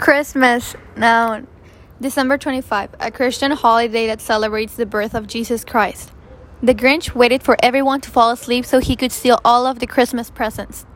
Christmas, noun. December 25, a Christian holiday that celebrates the birth of Jesus Christ. The Grinch waited for everyone to fall asleep so he could steal all of the Christmas presents.